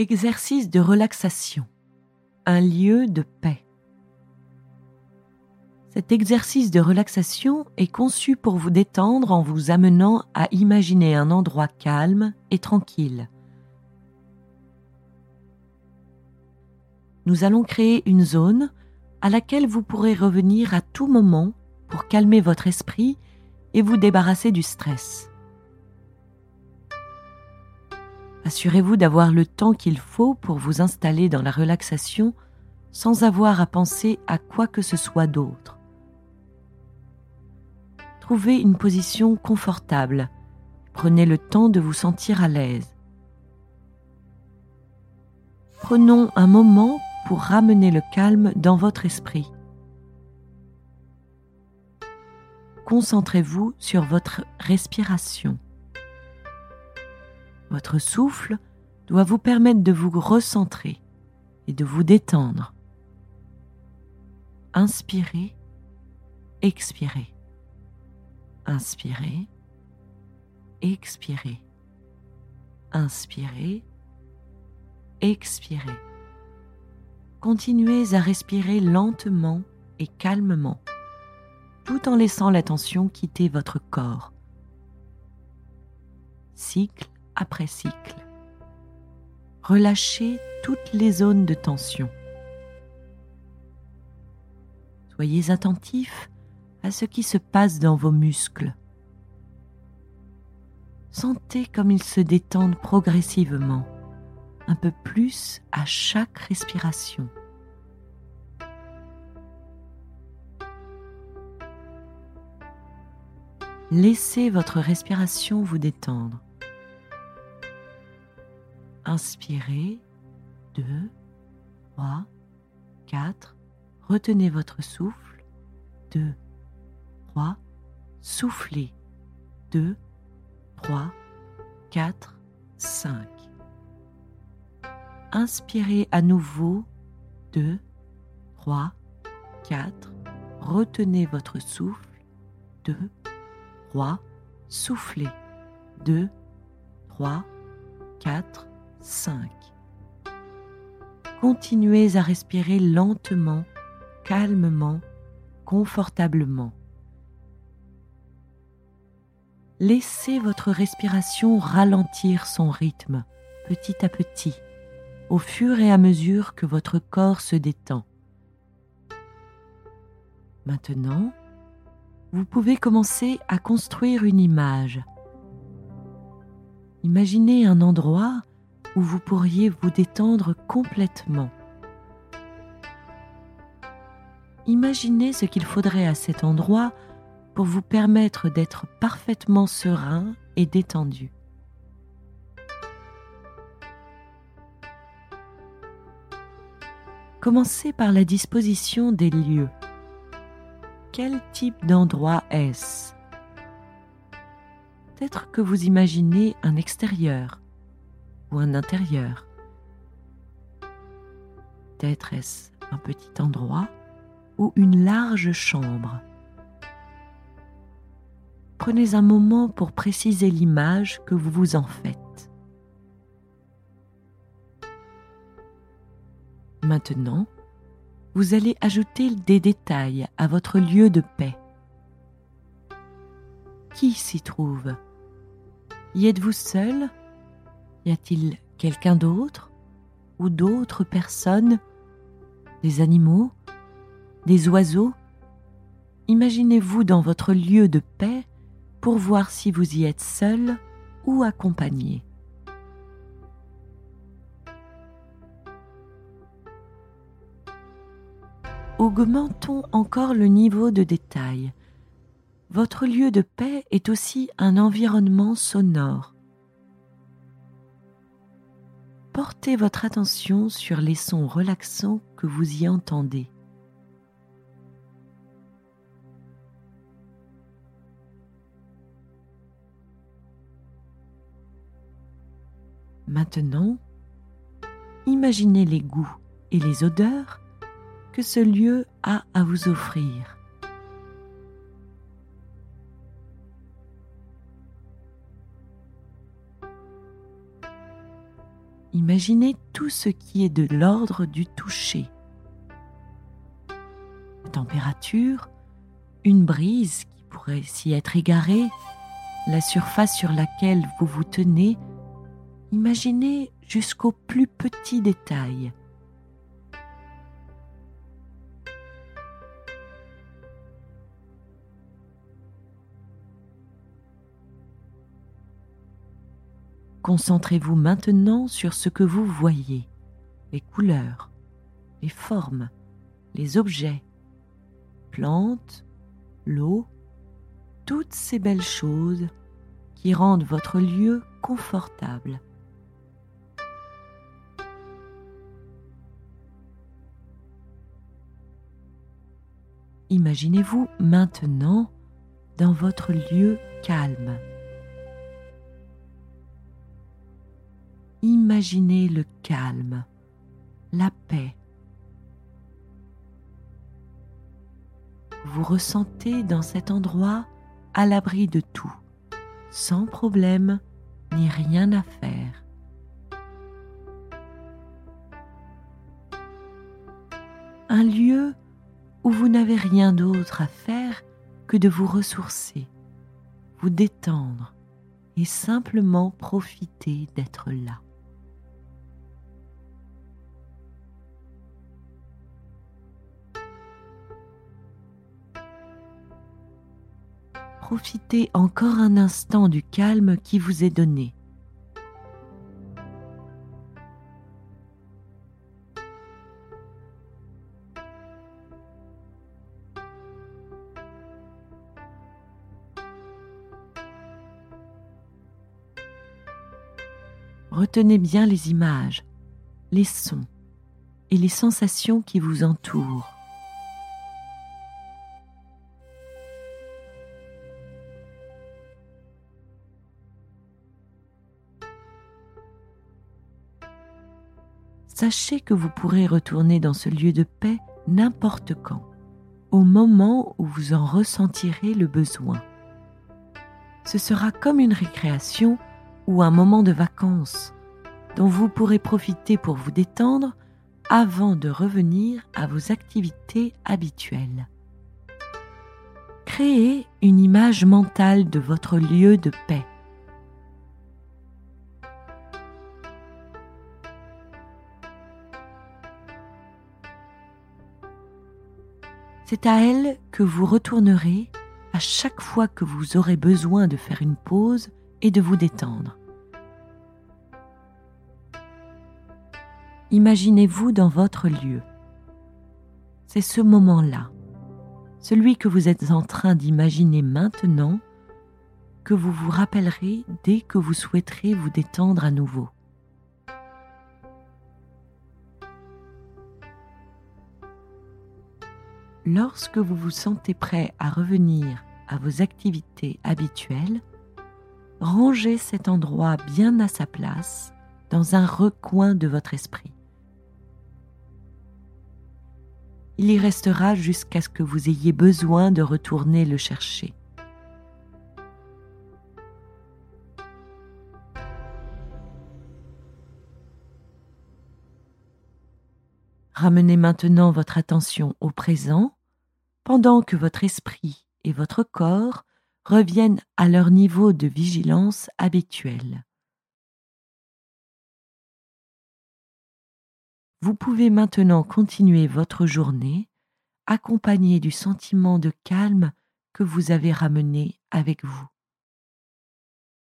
Exercice de relaxation. Un lieu de paix. Cet exercice de relaxation est conçu pour vous détendre en vous amenant à imaginer un endroit calme et tranquille. Nous allons créer une zone à laquelle vous pourrez revenir à tout moment pour calmer votre esprit et vous débarrasser du stress. Assurez-vous d'avoir le temps qu'il faut pour vous installer dans la relaxation sans avoir à penser à quoi que ce soit d'autre. Trouvez une position confortable. Prenez le temps de vous sentir à l'aise. Prenons un moment pour ramener le calme dans votre esprit. Concentrez-vous sur votre respiration. Votre souffle doit vous permettre de vous recentrer et de vous détendre. Inspirez, expirez. Inspirez, expirez. Inspirez, expirez. Continuez à respirer lentement et calmement, tout en laissant la tension quitter votre corps. Cycle après cycle. Relâchez toutes les zones de tension. Soyez attentif à ce qui se passe dans vos muscles. Sentez comme ils se détendent progressivement, un peu plus à chaque respiration. Laissez votre respiration vous détendre. Inspirez. 2, 3, 4. Retenez votre souffle. 2, 3. Soufflez. 2, 3, 4, 5. Inspirez à nouveau. 2, 3, 4. Retenez votre souffle. 2, 3. Soufflez. 2, 3, 4, 5. Continuez à respirer lentement, calmement, confortablement. Laissez votre respiration ralentir son rythme petit à petit, au fur et à mesure que votre corps se détend. Maintenant, vous pouvez commencer à construire une image. Imaginez un endroit où vous pourriez vous détendre complètement. Imaginez ce qu'il faudrait à cet endroit pour vous permettre d'être parfaitement serein et détendu. Commencez par la disposition des lieux. Quel type d'endroit est-ce? Peut-être que vous imaginez un extérieur, ou un intérieur. Peut-être est-ce un petit endroit ou une large chambre. Prenez un moment pour préciser l'image que vous vous en faites. Maintenant, vous allez ajouter des détails à votre lieu de paix. Qui s'y trouve? Y êtes-vous seul? Y a-t-il quelqu'un d'autre ou d'autres personnes? Des animaux? Des oiseaux? Imaginez-vous dans votre lieu de paix pour voir si vous y êtes seul ou accompagné. Augmentons encore le niveau de détail. Votre lieu de paix est aussi un environnement sonore portez votre attention sur les sons relaxants que vous y entendez. Maintenant, imaginez les goûts et les odeurs que ce lieu a à vous offrir. Imaginez tout ce qui est de l'ordre du toucher. La température, une brise qui pourrait s'y être égarée, la surface sur laquelle vous vous tenez, imaginez jusqu'au plus petit détail. Concentrez-vous maintenant sur ce que vous voyez, les couleurs, les formes, les objets, plantes, l'eau, toutes ces belles choses qui rendent votre lieu confortable. Imaginez-vous maintenant dans votre lieu calme. Imaginez le calme, la paix. Vous ressentez dans cet endroit à l'abri de tout, sans problème ni rien à faire. Un lieu où vous n'avez rien d'autre à faire que de vous ressourcer, vous détendre et simplement profiter d'être là. Profitez encore un instant du calme qui vous est donné. Retenez bien les images, les sons et les sensations qui vous entourent. Sachez que vous pourrez retourner dans ce lieu de paix n'importe quand, au moment où vous en ressentirez le besoin. Ce sera comme une récréation ou un moment de vacances dont vous pourrez profiter pour vous détendre avant de revenir à vos activités habituelles. Créez une image mentale de votre lieu de paix C'est à elle que vous retournerez à chaque fois que vous aurez besoin de faire une pause et de vous détendre. Imaginez-vous dans votre lieu. C'est ce moment-là, celui que vous êtes en train d'imaginer maintenant, que vous vous rappellerez dès que vous souhaiterez vous détendre à nouveau. Lorsque vous vous sentez prêt à revenir à vos activités habituelles, rangez cet endroit bien à sa place dans un recoin de votre esprit. Il y restera jusqu'à ce que vous ayez besoin de retourner le chercher. Ramenez maintenant votre attention au présent pendant que votre esprit et votre corps reviennent à leur niveau de vigilance habituel. Vous pouvez maintenant continuer votre journée accompagné du sentiment de calme que vous avez ramené avec vous.